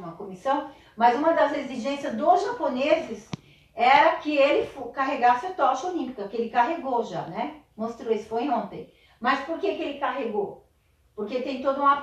uma comissão, mas uma das exigências dos japoneses era que ele carregasse a tocha olímpica, que ele carregou já, né? Mostrou isso, foi ontem. Mas por que, que ele carregou? Porque tem todo um aparato